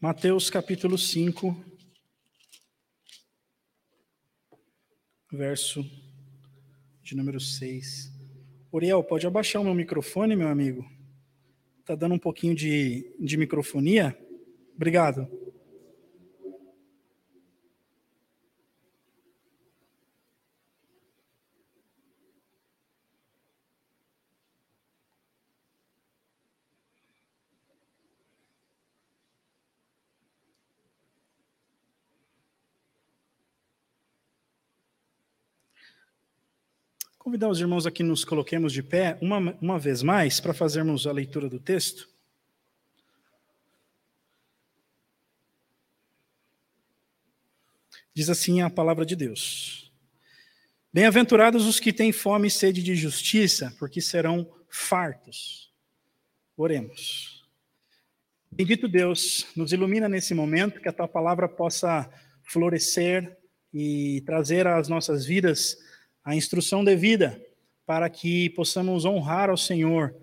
Mateus capítulo 5, verso de número 6. Uriel, pode abaixar o meu microfone, meu amigo? Tá dando um pouquinho de, de microfonia? Obrigado. Convidar os irmãos aqui nos coloquemos de pé uma, uma vez mais para fazermos a leitura do texto. Diz assim a palavra de Deus: Bem-aventurados os que têm fome e sede de justiça, porque serão fartos. Oremos. Bendito Deus, nos ilumina nesse momento, que a tua palavra possa florescer e trazer às nossas vidas a instrução devida para que possamos honrar ao Senhor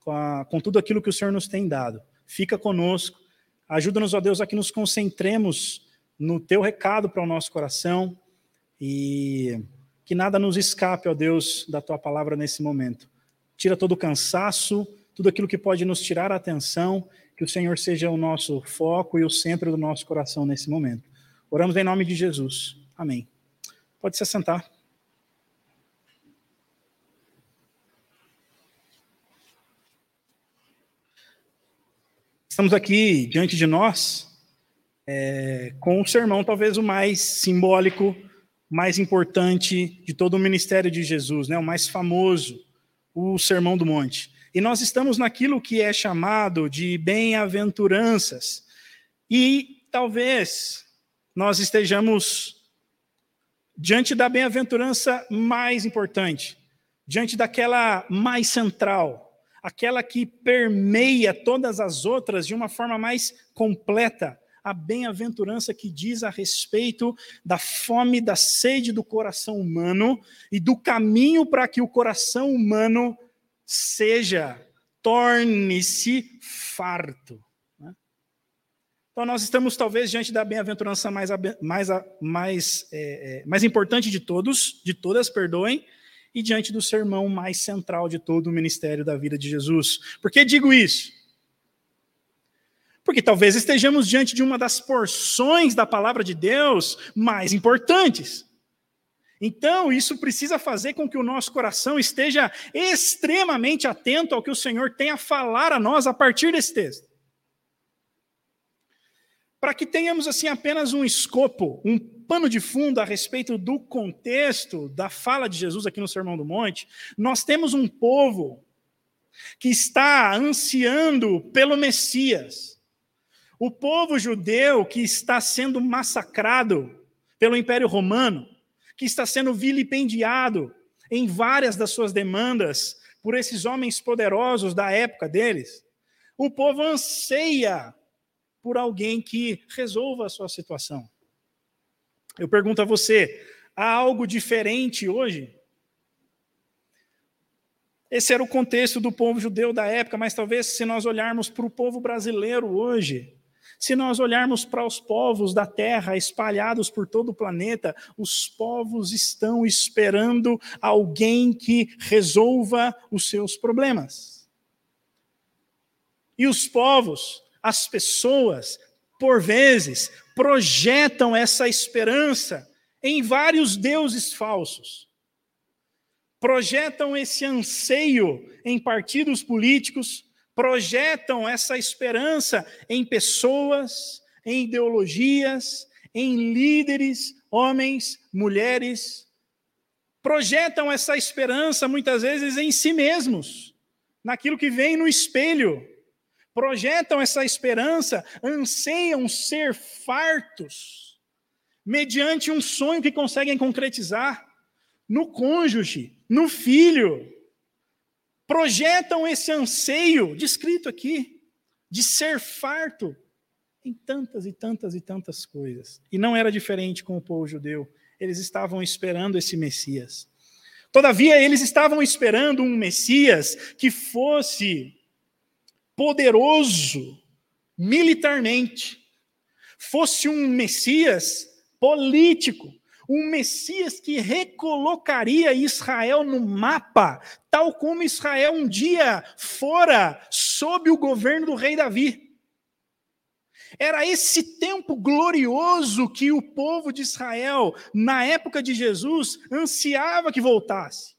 com, a, com tudo aquilo que o Senhor nos tem dado. Fica conosco, ajuda-nos, ó Deus, a que nos concentremos no teu recado para o nosso coração e que nada nos escape, ó Deus, da tua palavra nesse momento. Tira todo o cansaço, tudo aquilo que pode nos tirar a atenção, que o Senhor seja o nosso foco e o centro do nosso coração nesse momento. Oramos em nome de Jesus. Amém. Pode se assentar. Estamos aqui diante de nós é, com o sermão talvez o mais simbólico, mais importante de todo o ministério de Jesus, né? o mais famoso, o Sermão do Monte. E nós estamos naquilo que é chamado de bem-aventuranças. E talvez nós estejamos diante da bem-aventurança mais importante, diante daquela mais central, aquela que permeia todas as outras de uma forma mais completa, a bem-aventurança que diz a respeito da fome, da sede do coração humano e do caminho para que o coração humano seja, torne-se farto. Né? Então, nós estamos talvez diante da bem-aventurança mais, mais, mais, é, é, mais importante de todos, de todas, perdoem, e diante do sermão mais central de todo o ministério da vida de Jesus. Por que digo isso? Porque talvez estejamos diante de uma das porções da palavra de Deus mais importantes. Então, isso precisa fazer com que o nosso coração esteja extremamente atento ao que o Senhor tem a falar a nós a partir desse texto. Para que tenhamos assim apenas um escopo, um pano de fundo a respeito do contexto da fala de Jesus aqui no Sermão do Monte, nós temos um povo que está ansiando pelo Messias. O povo judeu que está sendo massacrado pelo Império Romano, que está sendo vilipendiado em várias das suas demandas por esses homens poderosos da época deles. O povo anseia por alguém que resolva a sua situação. Eu pergunto a você: há algo diferente hoje? Esse era o contexto do povo judeu da época, mas talvez se nós olharmos para o povo brasileiro hoje, se nós olharmos para os povos da terra espalhados por todo o planeta, os povos estão esperando alguém que resolva os seus problemas. E os povos, as pessoas, por vezes, projetam essa esperança em vários deuses falsos. Projetam esse anseio em partidos políticos, projetam essa esperança em pessoas, em ideologias, em líderes, homens, mulheres. Projetam essa esperança muitas vezes em si mesmos, naquilo que vem no espelho projetam essa esperança, anseiam ser fartos, mediante um sonho que conseguem concretizar no cônjuge, no filho. Projetam esse anseio, descrito aqui, de ser farto em tantas e tantas e tantas coisas. E não era diferente com o povo judeu. Eles estavam esperando esse Messias. Todavia, eles estavam esperando um Messias que fosse poderoso militarmente, fosse um Messias político, um Messias que recolocaria Israel no mapa, tal como Israel um dia fora sob o governo do rei Davi. Era esse tempo glorioso que o povo de Israel, na época de Jesus, ansiava que voltasse.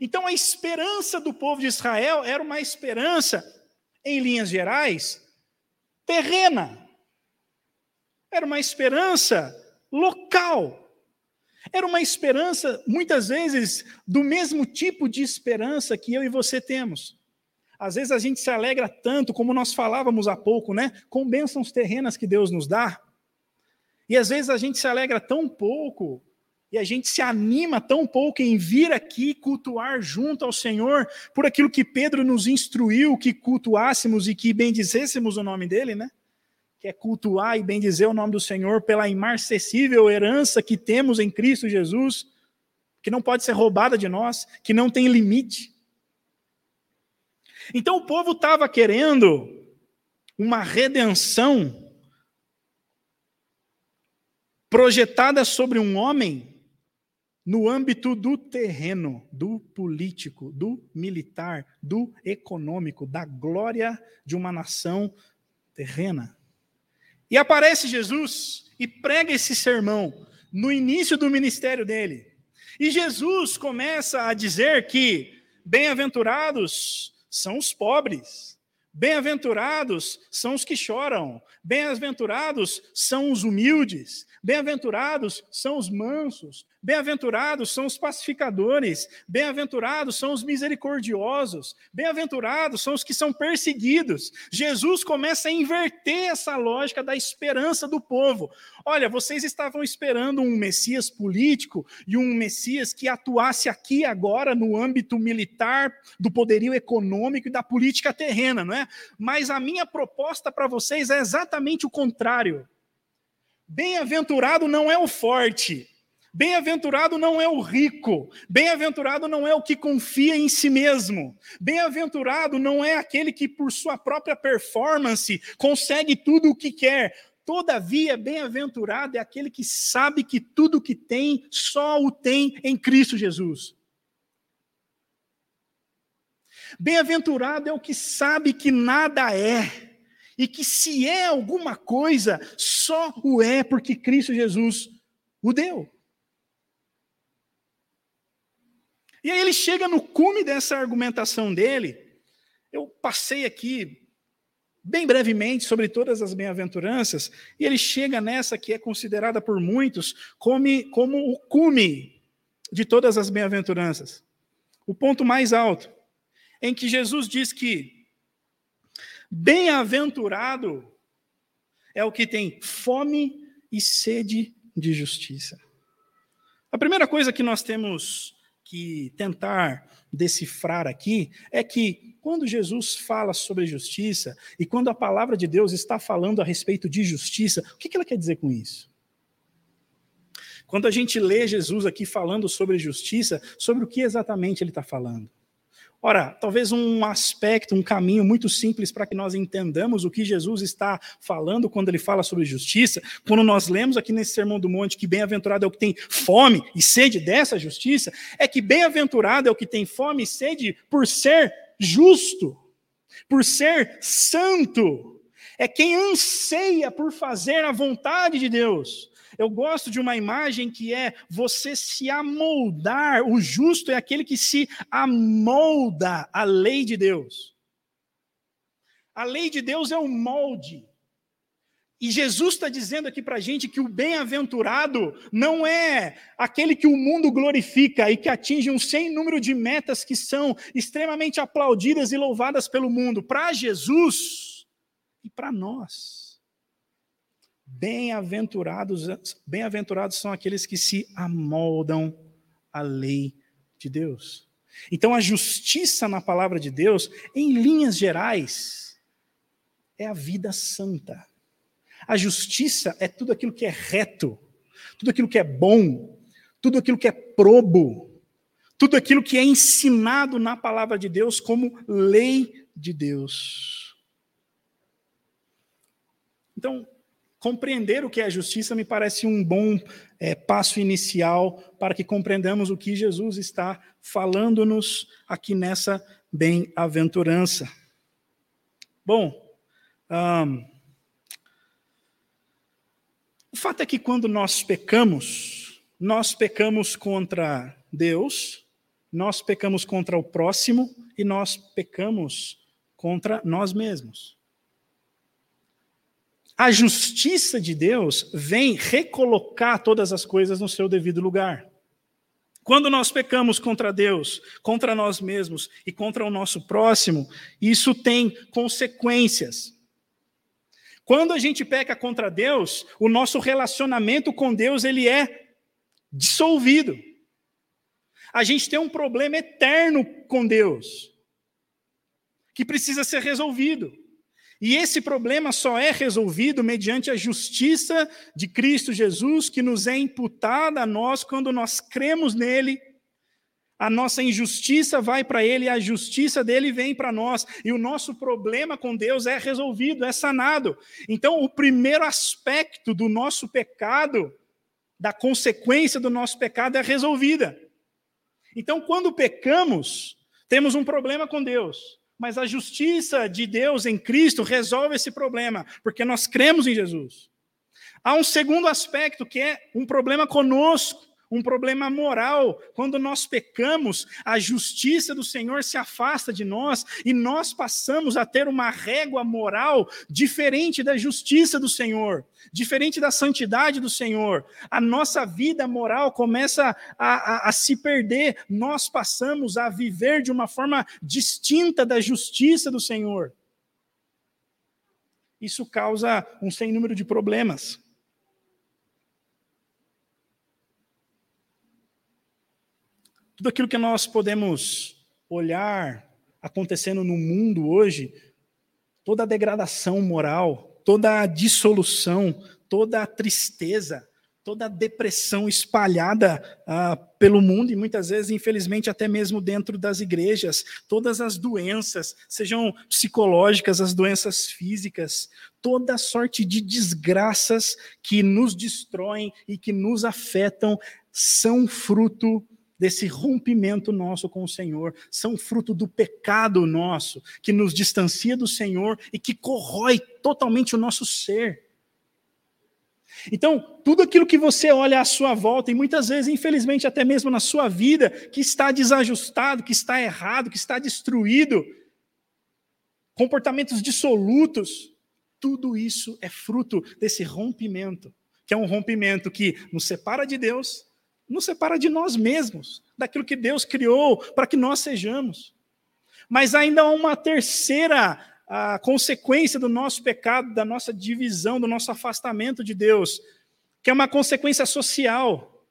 Então a esperança do povo de Israel era uma esperança, em linhas gerais, terrena. Era uma esperança local. Era uma esperança, muitas vezes, do mesmo tipo de esperança que eu e você temos. Às vezes a gente se alegra tanto, como nós falávamos há pouco, né? Com bênçãos terrenas que Deus nos dá. E às vezes a gente se alegra tão pouco e a gente se anima tão pouco em vir aqui cultuar junto ao Senhor por aquilo que Pedro nos instruiu que cultuássemos e que bendizêssemos o nome dele, né? Que é cultuar e bendizer o nome do Senhor pela imarcessível herança que temos em Cristo Jesus, que não pode ser roubada de nós, que não tem limite. Então o povo estava querendo uma redenção projetada sobre um homem no âmbito do terreno, do político, do militar, do econômico, da glória de uma nação terrena. E aparece Jesus e prega esse sermão no início do ministério dele. E Jesus começa a dizer que bem-aventurados são os pobres, bem-aventurados são os que choram, bem-aventurados são os humildes, bem-aventurados são os mansos, Bem-aventurados são os pacificadores, bem-aventurados são os misericordiosos, bem-aventurados são os que são perseguidos. Jesus começa a inverter essa lógica da esperança do povo. Olha, vocês estavam esperando um Messias político e um Messias que atuasse aqui agora no âmbito militar, do poderio econômico e da política terrena, não é? Mas a minha proposta para vocês é exatamente o contrário. Bem-aventurado não é o forte, Bem-aventurado não é o rico, bem-aventurado não é o que confia em si mesmo, bem-aventurado não é aquele que, por sua própria performance, consegue tudo o que quer. Todavia, bem-aventurado é aquele que sabe que tudo o que tem só o tem em Cristo Jesus. Bem-aventurado é o que sabe que nada é, e que se é alguma coisa, só o é porque Cristo Jesus o deu. E aí ele chega no cume dessa argumentação dele. Eu passei aqui bem brevemente sobre todas as bem-aventuranças, e ele chega nessa que é considerada por muitos como, como o cume de todas as bem-aventuranças. O ponto mais alto, em que Jesus diz que bem-aventurado é o que tem fome e sede de justiça. A primeira coisa que nós temos que tentar decifrar aqui é que quando Jesus fala sobre justiça e quando a palavra de Deus está falando a respeito de justiça, o que ela quer dizer com isso? Quando a gente lê Jesus aqui falando sobre justiça, sobre o que exatamente ele está falando? Ora, talvez um aspecto, um caminho muito simples para que nós entendamos o que Jesus está falando quando ele fala sobre justiça, quando nós lemos aqui nesse Sermão do Monte que bem-aventurado é o que tem fome e sede dessa justiça, é que bem-aventurado é o que tem fome e sede por ser justo, por ser santo, é quem anseia por fazer a vontade de Deus. Eu gosto de uma imagem que é você se amoldar. O justo é aquele que se amolda à lei de Deus. A lei de Deus é o molde. E Jesus está dizendo aqui para a gente que o bem-aventurado não é aquele que o mundo glorifica e que atinge um sem número de metas que são extremamente aplaudidas e louvadas pelo mundo. Para Jesus e para nós. Bem-aventurados, bem-aventurados são aqueles que se amoldam à lei de Deus. Então, a justiça na palavra de Deus, em linhas gerais, é a vida santa. A justiça é tudo aquilo que é reto, tudo aquilo que é bom, tudo aquilo que é probo, tudo aquilo que é ensinado na palavra de Deus como lei de Deus. Então, compreender o que é justiça me parece um bom é, passo inicial para que compreendamos o que Jesus está falando-nos aqui nessa bem-aventurança. Bom, um, o fato é que quando nós pecamos, nós pecamos contra Deus, nós pecamos contra o próximo e nós pecamos contra nós mesmos. A justiça de Deus vem recolocar todas as coisas no seu devido lugar. Quando nós pecamos contra Deus, contra nós mesmos e contra o nosso próximo, isso tem consequências. Quando a gente peca contra Deus, o nosso relacionamento com Deus ele é dissolvido. A gente tem um problema eterno com Deus que precisa ser resolvido. E esse problema só é resolvido mediante a justiça de Cristo Jesus, que nos é imputada a nós quando nós cremos nele. A nossa injustiça vai para ele a justiça dele vem para nós. E o nosso problema com Deus é resolvido, é sanado. Então, o primeiro aspecto do nosso pecado, da consequência do nosso pecado, é resolvida. Então, quando pecamos, temos um problema com Deus. Mas a justiça de Deus em Cristo resolve esse problema, porque nós cremos em Jesus. Há um segundo aspecto que é um problema conosco um problema moral. Quando nós pecamos, a justiça do Senhor se afasta de nós e nós passamos a ter uma régua moral diferente da justiça do Senhor, diferente da santidade do Senhor. A nossa vida moral começa a, a, a se perder, nós passamos a viver de uma forma distinta da justiça do Senhor. Isso causa um sem número de problemas. Tudo aquilo que nós podemos olhar acontecendo no mundo hoje, toda a degradação moral, toda a dissolução, toda a tristeza, toda a depressão espalhada ah, pelo mundo e muitas vezes, infelizmente, até mesmo dentro das igrejas, todas as doenças, sejam psicológicas, as doenças físicas, toda sorte de desgraças que nos destroem e que nos afetam, são fruto desse rompimento nosso com o Senhor, são fruto do pecado nosso, que nos distancia do Senhor e que corrói totalmente o nosso ser. Então, tudo aquilo que você olha à sua volta, e muitas vezes, infelizmente, até mesmo na sua vida, que está desajustado, que está errado, que está destruído, comportamentos dissolutos, tudo isso é fruto desse rompimento, que é um rompimento que nos separa de Deus nos separa de nós mesmos, daquilo que Deus criou para que nós sejamos. Mas ainda há uma terceira consequência do nosso pecado, da nossa divisão, do nosso afastamento de Deus, que é uma consequência social.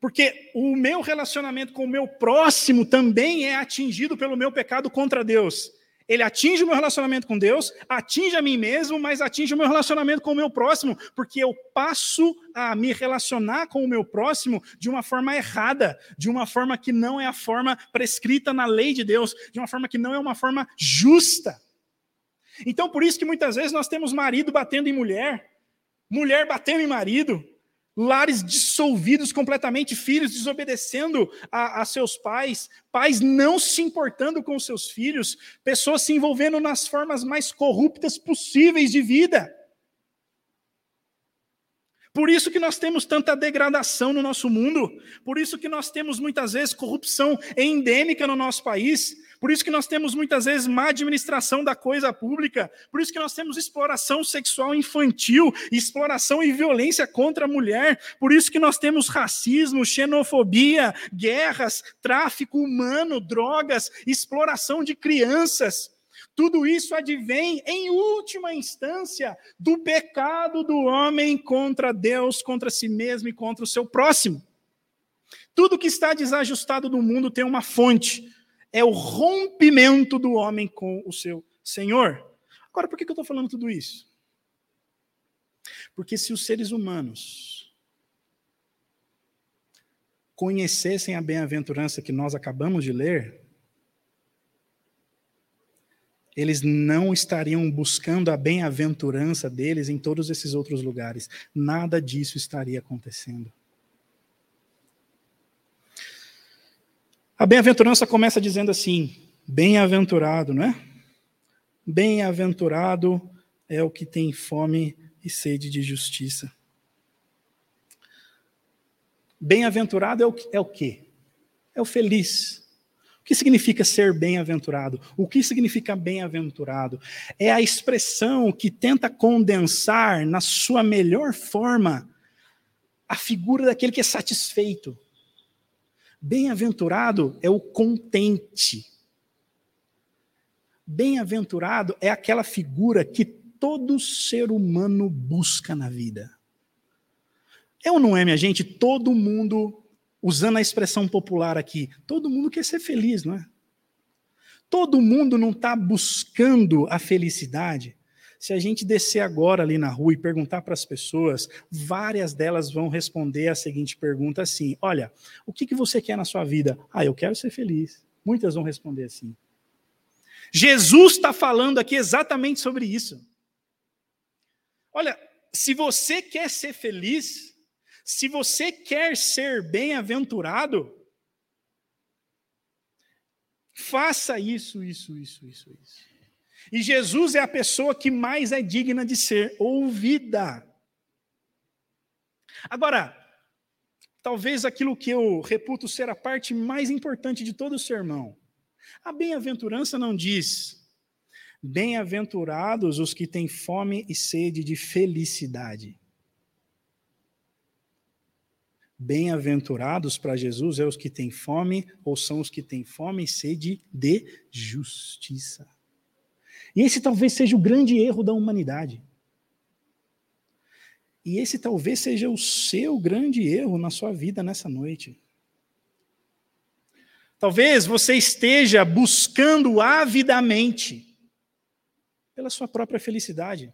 Porque o meu relacionamento com o meu próximo também é atingido pelo meu pecado contra Deus. Ele atinge o meu relacionamento com Deus, atinge a mim mesmo, mas atinge o meu relacionamento com o meu próximo, porque eu passo a me relacionar com o meu próximo de uma forma errada, de uma forma que não é a forma prescrita na lei de Deus, de uma forma que não é uma forma justa. Então, por isso que muitas vezes nós temos marido batendo em mulher, mulher batendo em marido, lares dissolvidos completamente, filhos desobedecendo a, a, seus pais, pais não se importando com seus filhos, pessoas se envolvendo nas formas mais corruptas possíveis de vida. Por isso que nós temos tanta degradação no nosso mundo, por isso que nós temos muitas vezes corrupção endêmica no nosso país, por isso que nós temos muitas vezes má administração da coisa pública, por isso que nós temos exploração sexual infantil, exploração e violência contra a mulher, por isso que nós temos racismo, xenofobia, guerras, tráfico humano, drogas, exploração de crianças. Tudo isso advém, em última instância, do pecado do homem contra Deus, contra si mesmo e contra o seu próximo. Tudo que está desajustado no mundo tem uma fonte é o rompimento do homem com o seu Senhor. Agora, por que eu estou falando tudo isso? Porque se os seres humanos conhecessem a bem-aventurança que nós acabamos de ler, eles não estariam buscando a bem-aventurança deles em todos esses outros lugares. Nada disso estaria acontecendo. A bem-aventurança começa dizendo assim: bem-aventurado, não é? Bem-aventurado é o que tem fome e sede de justiça. Bem-aventurado é o, é o quê? É o feliz. O que significa ser bem-aventurado? O que significa bem-aventurado? É a expressão que tenta condensar na sua melhor forma a figura daquele que é satisfeito. Bem-aventurado é o contente. Bem-aventurado é aquela figura que todo ser humano busca na vida. É ou não é, minha gente? Todo mundo usando a expressão popular aqui, todo mundo quer ser feliz, não é? Todo mundo não está buscando a felicidade. Se a gente descer agora ali na rua e perguntar para as pessoas, várias delas vão responder a seguinte pergunta assim: Olha, o que, que você quer na sua vida? Ah, eu quero ser feliz. Muitas vão responder assim. Jesus está falando aqui exatamente sobre isso. Olha, se você quer ser feliz, se você quer ser bem-aventurado, faça isso, isso, isso, isso, isso. E Jesus é a pessoa que mais é digna de ser ouvida. Agora, talvez aquilo que eu reputo ser a parte mais importante de todo o sermão. A bem-aventurança não diz: Bem-aventurados os que têm fome e sede de felicidade. Bem-aventurados para Jesus é os que têm fome, ou são os que têm fome e sede de justiça. E esse talvez seja o grande erro da humanidade. E esse talvez seja o seu grande erro na sua vida nessa noite. Talvez você esteja buscando avidamente pela sua própria felicidade.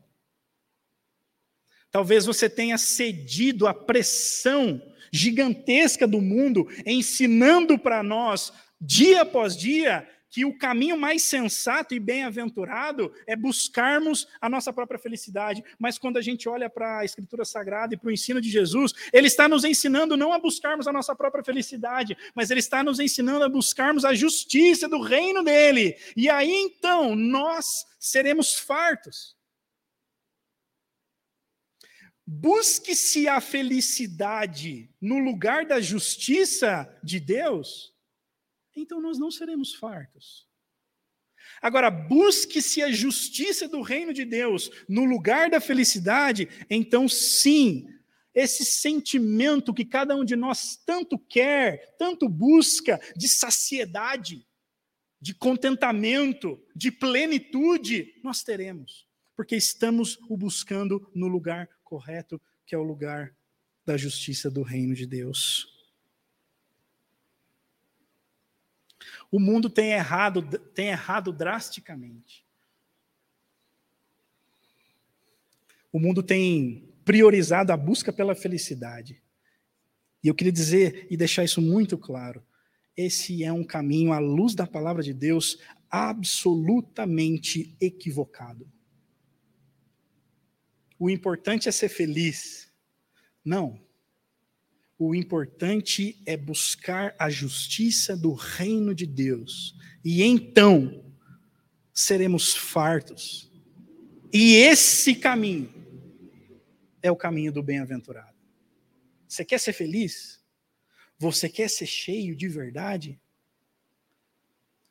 Talvez você tenha cedido à pressão gigantesca do mundo, ensinando para nós, dia após dia, que o caminho mais sensato e bem-aventurado é buscarmos a nossa própria felicidade. Mas quando a gente olha para a Escritura Sagrada e para o ensino de Jesus, ele está nos ensinando não a buscarmos a nossa própria felicidade, mas ele está nos ensinando a buscarmos a justiça do reino dele. E aí então nós seremos fartos. Busque-se a felicidade no lugar da justiça de Deus, então nós não seremos fartos. Agora, busque-se a justiça do reino de Deus no lugar da felicidade, então sim, esse sentimento que cada um de nós tanto quer, tanto busca, de saciedade, de contentamento, de plenitude, nós teremos, porque estamos o buscando no lugar correto, que é o lugar da justiça do reino de Deus. O mundo tem errado, tem errado drasticamente. O mundo tem priorizado a busca pela felicidade. E eu queria dizer e deixar isso muito claro: esse é um caminho, à luz da palavra de Deus, absolutamente equivocado o importante é ser feliz. Não. O importante é buscar a justiça do reino de Deus. E então seremos fartos. E esse caminho é o caminho do bem-aventurado. Você quer ser feliz? Você quer ser cheio de verdade?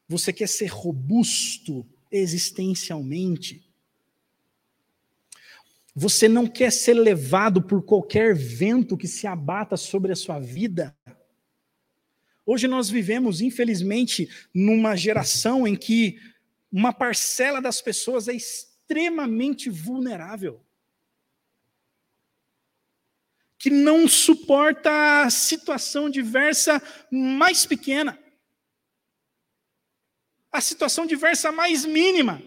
Você quer ser robusto existencialmente? Você não quer ser levado por qualquer vento que se abata sobre a sua vida. Hoje nós vivemos, infelizmente, numa geração em que uma parcela das pessoas é extremamente vulnerável. Que não suporta a situação diversa mais pequena. A situação diversa mais mínima.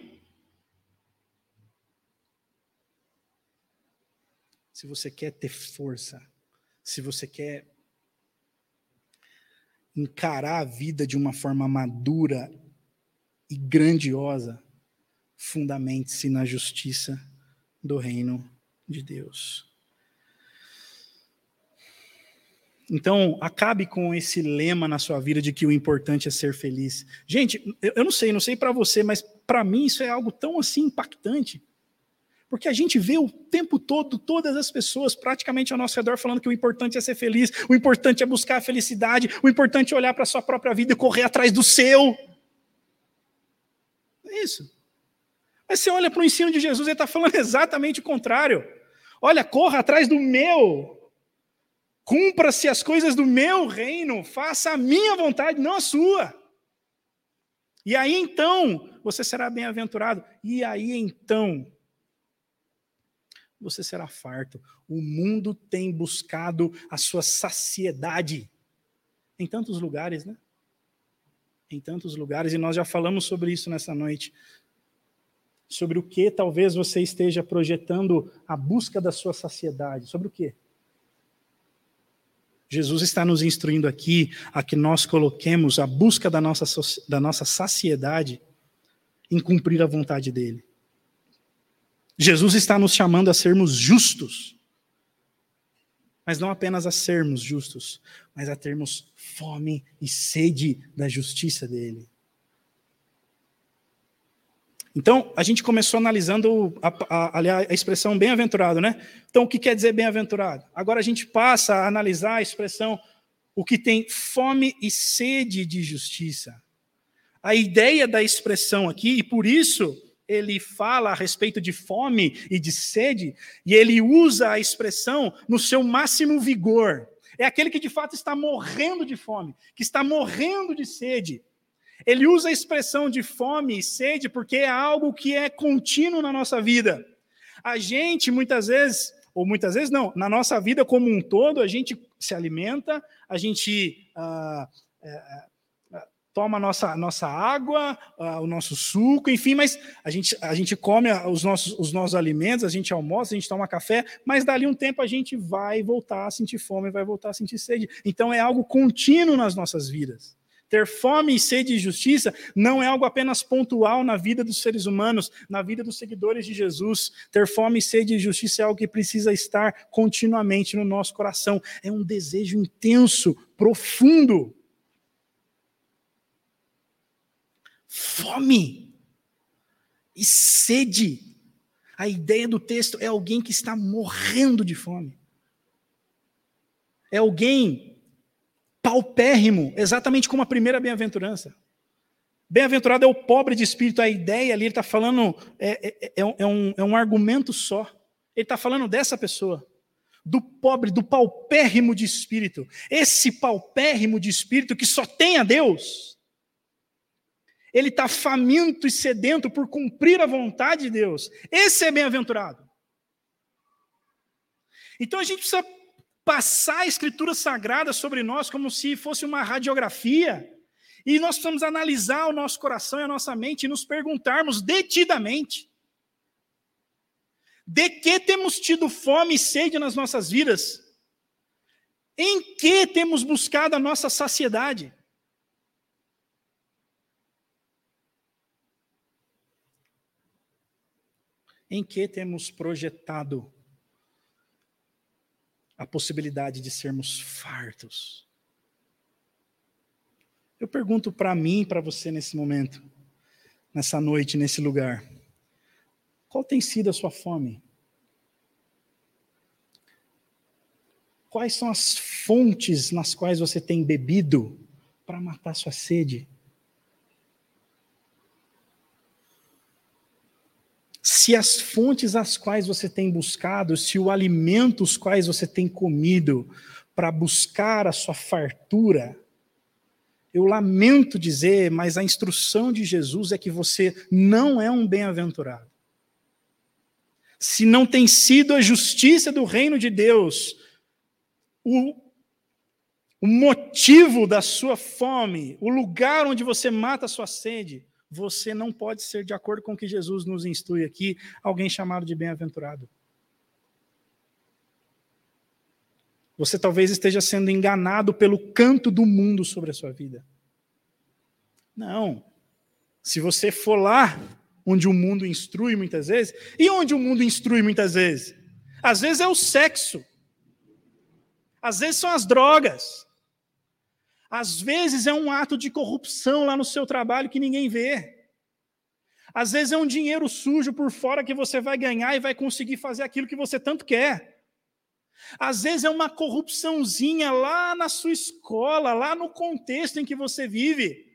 Se você quer ter força, se você quer encarar a vida de uma forma madura e grandiosa, fundamente-se na justiça do reino de Deus. Então, acabe com esse lema na sua vida de que o importante é ser feliz. Gente, eu não sei, não sei para você, mas para mim isso é algo tão assim impactante. Porque a gente vê o tempo todo todas as pessoas praticamente ao nosso redor falando que o importante é ser feliz, o importante é buscar a felicidade, o importante é olhar para a sua própria vida e correr atrás do seu. É isso. Mas você olha para o ensino de Jesus, ele está falando exatamente o contrário. Olha, corra atrás do meu. Cumpra-se as coisas do meu reino, faça a minha vontade, não a sua. E aí então você será bem-aventurado. E aí então você será farto. O mundo tem buscado a sua saciedade em tantos lugares, né? Em tantos lugares, e nós já falamos sobre isso nessa noite. Sobre o que talvez você esteja projetando a busca da sua saciedade. Sobre o que? Jesus está nos instruindo aqui a que nós coloquemos a busca da nossa, da nossa saciedade em cumprir a vontade dele. Jesus está nos chamando a sermos justos. Mas não apenas a sermos justos, mas a termos fome e sede da justiça dele. Então, a gente começou analisando a, a, a expressão bem-aventurado, né? Então, o que quer dizer bem-aventurado? Agora a gente passa a analisar a expressão o que tem fome e sede de justiça. A ideia da expressão aqui, e por isso ele fala a respeito de fome e de sede, e ele usa a expressão no seu máximo vigor. É aquele que de fato está morrendo de fome, que está morrendo de sede. Ele usa a expressão de fome e sede porque é algo que é contínuo na nossa vida. A gente, muitas vezes, ou muitas vezes não, na nossa vida como um todo, a gente se alimenta, a gente é, toma a nossa, nossa água, o nosso suco, enfim, mas a gente, a gente come os nossos, os nossos alimentos, a gente almoça, a gente toma café, mas dali um tempo a gente vai voltar a sentir fome, vai voltar a sentir sede. Então é algo contínuo nas nossas vidas. Ter fome e sede de justiça não é algo apenas pontual na vida dos seres humanos, na vida dos seguidores de Jesus. Ter fome e sede de justiça é algo que precisa estar continuamente no nosso coração. É um desejo intenso, profundo fome e sede. A ideia do texto é alguém que está morrendo de fome. É alguém paupérrimo, exatamente como a primeira bem-aventurança. Bem-aventurado é o pobre de espírito, a ideia ali, ele está falando, é, é, é, é, um, é um argumento só. Ele está falando dessa pessoa, do pobre, do paupérrimo de espírito. Esse paupérrimo de espírito que só tem a Deus ele está faminto e sedento por cumprir a vontade de Deus. Esse é bem-aventurado. Então a gente precisa passar a escritura sagrada sobre nós como se fosse uma radiografia. E nós precisamos analisar o nosso coração e a nossa mente e nos perguntarmos detidamente: de que temos tido fome e sede nas nossas vidas? Em que temos buscado a nossa saciedade? Em que temos projetado a possibilidade de sermos fartos? Eu pergunto para mim para você nesse momento, nessa noite, nesse lugar: qual tem sido a sua fome? Quais são as fontes nas quais você tem bebido para matar sua sede? Se as fontes às quais você tem buscado, se o alimento os quais você tem comido para buscar a sua fartura, eu lamento dizer, mas a instrução de Jesus é que você não é um bem-aventurado. Se não tem sido a justiça do reino de Deus o, o motivo da sua fome, o lugar onde você mata a sua sede, você não pode ser, de acordo com o que Jesus nos instrui aqui, alguém chamado de bem-aventurado. Você talvez esteja sendo enganado pelo canto do mundo sobre a sua vida. Não. Se você for lá onde o mundo instrui muitas vezes. E onde o mundo instrui muitas vezes? Às vezes é o sexo. Às vezes são as drogas. Às vezes é um ato de corrupção lá no seu trabalho que ninguém vê. Às vezes é um dinheiro sujo por fora que você vai ganhar e vai conseguir fazer aquilo que você tanto quer. Às vezes é uma corrupçãozinha lá na sua escola, lá no contexto em que você vive.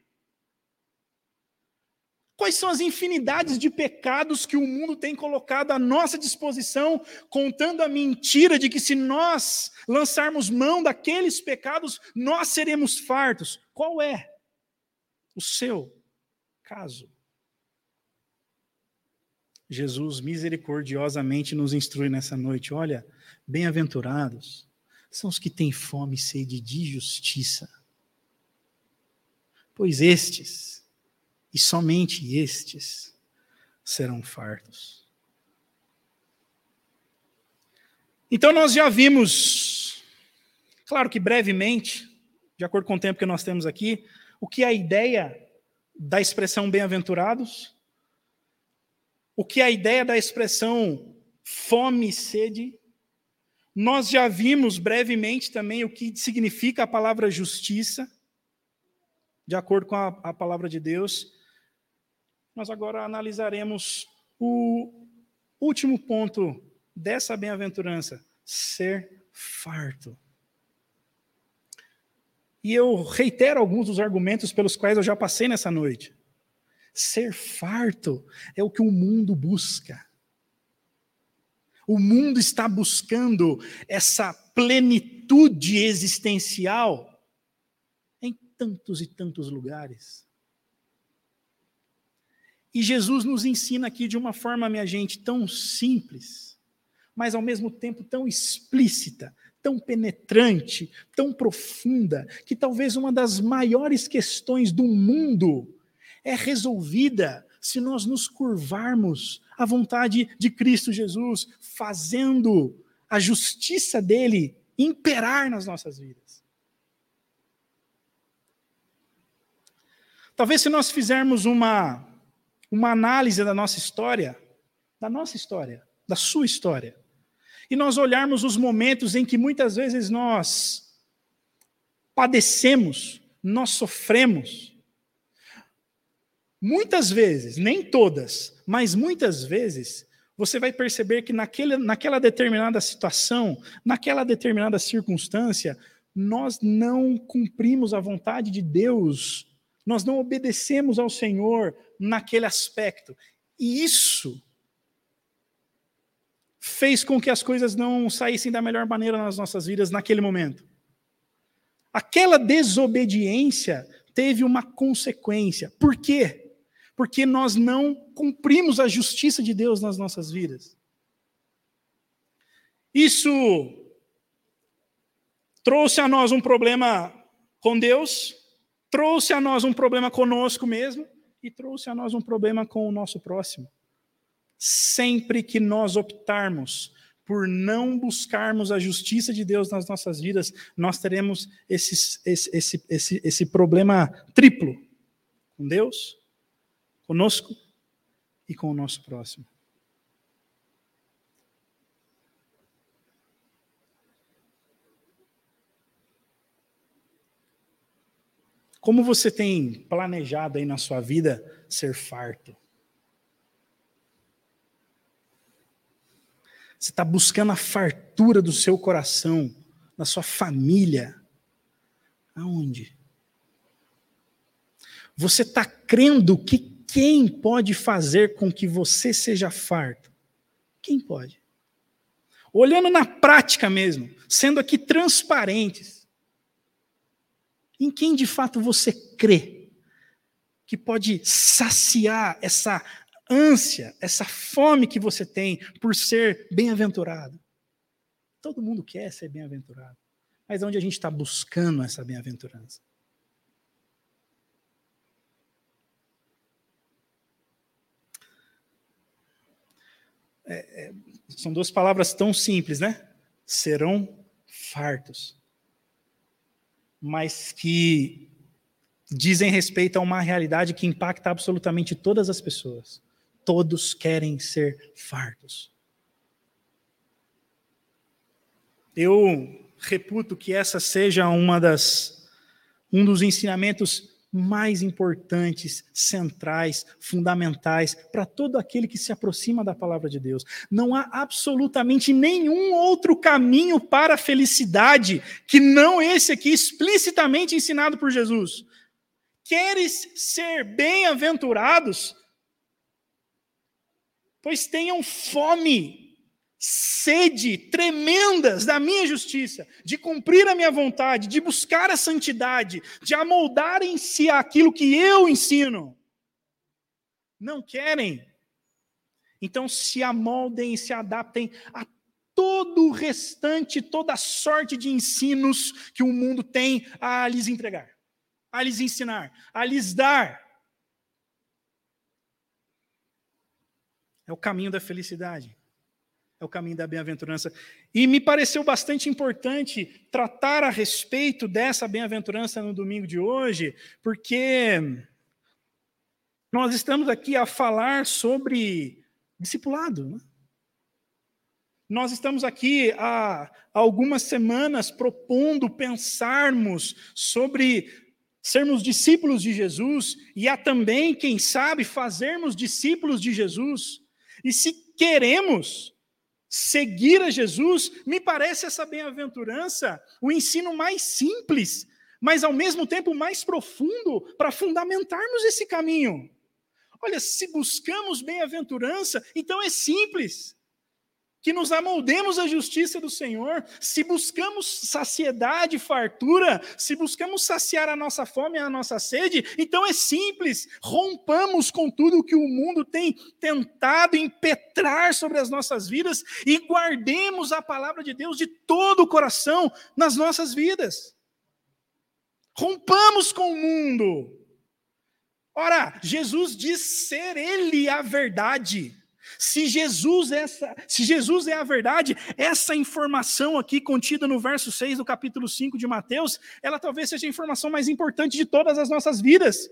Quais são as infinidades de pecados que o mundo tem colocado à nossa disposição, contando a mentira de que se nós lançarmos mão daqueles pecados, nós seremos fartos? Qual é o seu caso? Jesus misericordiosamente nos instrui nessa noite: olha, bem-aventurados são os que têm fome e sede de justiça, pois estes e somente estes serão fartos. Então nós já vimos, claro que brevemente, de acordo com o tempo que nós temos aqui, o que é a ideia da expressão bem-aventurados, o que é a ideia da expressão fome e sede. Nós já vimos brevemente também o que significa a palavra justiça, de acordo com a, a palavra de Deus nós agora analisaremos o último ponto dessa bem-aventurança: ser farto. E eu reitero alguns dos argumentos pelos quais eu já passei nessa noite. Ser farto é o que o mundo busca. O mundo está buscando essa plenitude existencial em tantos e tantos lugares. E Jesus nos ensina aqui de uma forma, minha gente, tão simples, mas ao mesmo tempo tão explícita, tão penetrante, tão profunda, que talvez uma das maiores questões do mundo é resolvida se nós nos curvarmos à vontade de Cristo Jesus, fazendo a justiça dele imperar nas nossas vidas. Talvez se nós fizermos uma uma análise da nossa história, da nossa história, da sua história, e nós olharmos os momentos em que muitas vezes nós padecemos, nós sofremos, muitas vezes, nem todas, mas muitas vezes, você vai perceber que naquele, naquela determinada situação, naquela determinada circunstância, nós não cumprimos a vontade de Deus nós não obedecemos ao Senhor naquele aspecto. E isso fez com que as coisas não saíssem da melhor maneira nas nossas vidas naquele momento. Aquela desobediência teve uma consequência. Por quê? Porque nós não cumprimos a justiça de Deus nas nossas vidas. Isso trouxe a nós um problema com Deus, trouxe a nós um problema conosco mesmo e trouxe a nós um problema com o nosso próximo. Sempre que nós optarmos por não buscarmos a justiça de Deus nas nossas vidas, nós teremos esse, esse, esse, esse, esse problema triplo com Deus, conosco e com o nosso próximo. Como você tem planejado aí na sua vida ser farto? Você está buscando a fartura do seu coração, da sua família. Aonde? Você está crendo que quem pode fazer com que você seja farto? Quem pode? Olhando na prática mesmo, sendo aqui transparentes. Em quem de fato você crê que pode saciar essa ânsia, essa fome que você tem por ser bem-aventurado? Todo mundo quer ser bem-aventurado. Mas onde a gente está buscando essa bem-aventurança? É, é, são duas palavras tão simples, né? Serão fartos mas que dizem respeito a uma realidade que impacta absolutamente todas as pessoas. todos querem ser fartos. Eu reputo que essa seja uma das um dos ensinamentos mais importantes, centrais, fundamentais para todo aquele que se aproxima da palavra de Deus. Não há absolutamente nenhum outro caminho para a felicidade que não esse aqui explicitamente ensinado por Jesus. Queres ser bem-aventurados? Pois tenham fome sede tremendas da minha justiça, de cumprir a minha vontade, de buscar a santidade, de amoldarem-se aquilo que eu ensino. Não querem. Então se amoldem e se adaptem a todo o restante, toda a sorte de ensinos que o mundo tem a lhes entregar, a lhes ensinar, a lhes dar. É o caminho da felicidade é o caminho da bem-aventurança. E me pareceu bastante importante tratar a respeito dessa bem-aventurança no domingo de hoje, porque nós estamos aqui a falar sobre discipulado. Né? Nós estamos aqui há algumas semanas propondo pensarmos sobre sermos discípulos de Jesus e há também, quem sabe, fazermos discípulos de Jesus. E se queremos seguir a Jesus, me parece essa bem-aventurança o ensino mais simples, mas ao mesmo tempo mais profundo para fundamentarmos esse caminho. Olha, se buscamos bem-aventurança, então é simples que nos amoldemos à justiça do Senhor, se buscamos saciedade, fartura, se buscamos saciar a nossa fome e a nossa sede, então é simples, rompamos com tudo que o mundo tem tentado impetrar sobre as nossas vidas e guardemos a palavra de Deus de todo o coração nas nossas vidas. Rompamos com o mundo. Ora, Jesus diz ser Ele a verdade. Se Jesus, é essa, se Jesus é a verdade, essa informação aqui contida no verso 6 do capítulo 5 de Mateus, ela talvez seja a informação mais importante de todas as nossas vidas.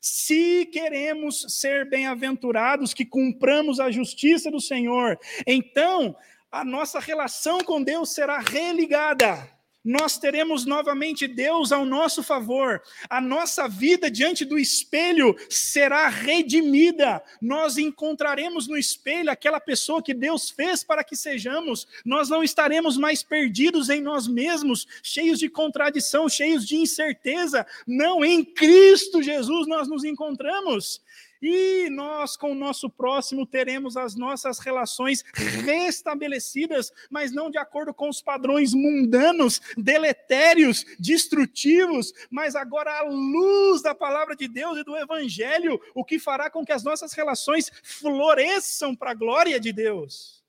Se queremos ser bem-aventurados, que cumpramos a justiça do Senhor, então a nossa relação com Deus será religada nós teremos novamente Deus ao nosso favor, a nossa vida diante do espelho será redimida, nós encontraremos no espelho aquela pessoa que Deus fez para que sejamos, nós não estaremos mais perdidos em nós mesmos, cheios de contradição, cheios de incerteza, não, em Cristo Jesus nós nos encontramos. E nós, com o nosso próximo, teremos as nossas relações restabelecidas, mas não de acordo com os padrões mundanos, deletérios, destrutivos, mas agora à luz da palavra de Deus e do Evangelho, o que fará com que as nossas relações floresçam para a glória de Deus.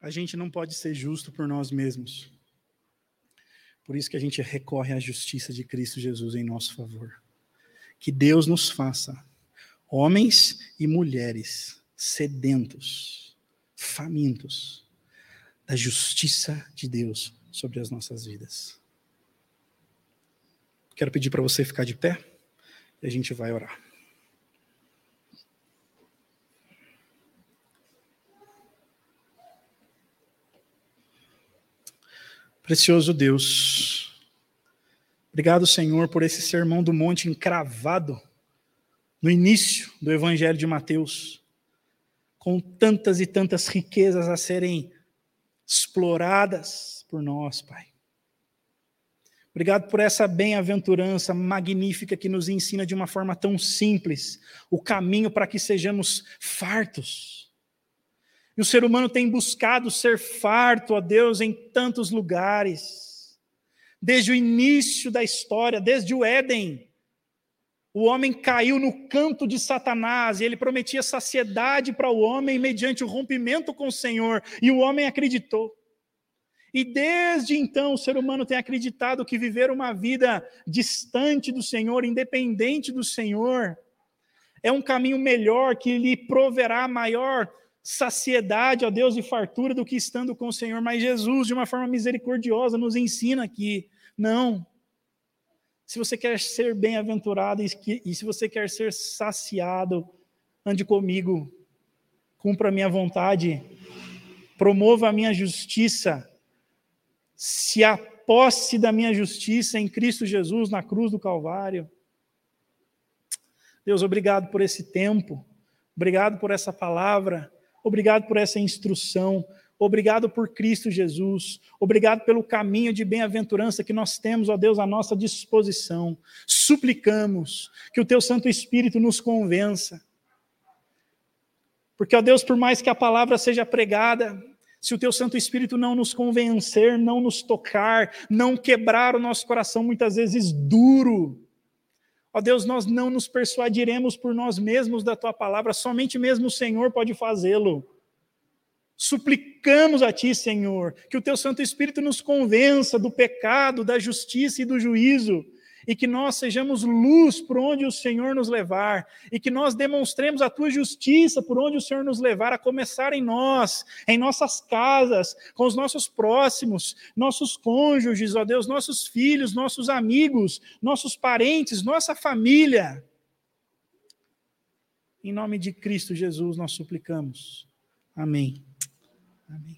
A gente não pode ser justo por nós mesmos. Por isso que a gente recorre à justiça de Cristo Jesus em nosso favor. Que Deus nos faça homens e mulheres sedentos, famintos da justiça de Deus sobre as nossas vidas. Quero pedir para você ficar de pé e a gente vai orar. Precioso Deus, obrigado, Senhor, por esse sermão do monte encravado no início do Evangelho de Mateus, com tantas e tantas riquezas a serem exploradas por nós, Pai. Obrigado por essa bem-aventurança magnífica que nos ensina de uma forma tão simples o caminho para que sejamos fartos e o ser humano tem buscado ser farto a Deus em tantos lugares. Desde o início da história, desde o Éden, o homem caiu no canto de Satanás e ele prometia saciedade para o homem mediante o rompimento com o Senhor, e o homem acreditou. E desde então o ser humano tem acreditado que viver uma vida distante do Senhor, independente do Senhor, é um caminho melhor que lhe proverá maior saciedade, ó Deus, e fartura do que estando com o Senhor. Mas Jesus, de uma forma misericordiosa, nos ensina aqui: não. Se você quer ser bem-aventurado e se você quer ser saciado, ande comigo, cumpra a minha vontade, promova a minha justiça, se a posse da minha justiça em Cristo Jesus na cruz do Calvário. Deus, obrigado por esse tempo, obrigado por essa palavra, obrigado por essa instrução, obrigado por Cristo Jesus, obrigado pelo caminho de bem-aventurança que nós temos, ó Deus, à nossa disposição. Suplicamos que o Teu Santo Espírito nos convença. Porque, ó Deus, por mais que a palavra seja pregada, se o teu Santo Espírito não nos convencer, não nos tocar, não quebrar o nosso coração muitas vezes duro, ó Deus, nós não nos persuadiremos por nós mesmos da tua palavra, somente mesmo o Senhor pode fazê-lo. Suplicamos a ti, Senhor, que o teu Santo Espírito nos convença do pecado, da justiça e do juízo e que nós sejamos luz por onde o Senhor nos levar, e que nós demonstremos a tua justiça por onde o Senhor nos levar, a começar em nós, em nossas casas, com os nossos próximos, nossos cônjuges, ó Deus, nossos filhos, nossos amigos, nossos parentes, nossa família. Em nome de Cristo Jesus nós suplicamos. Amém. Amém.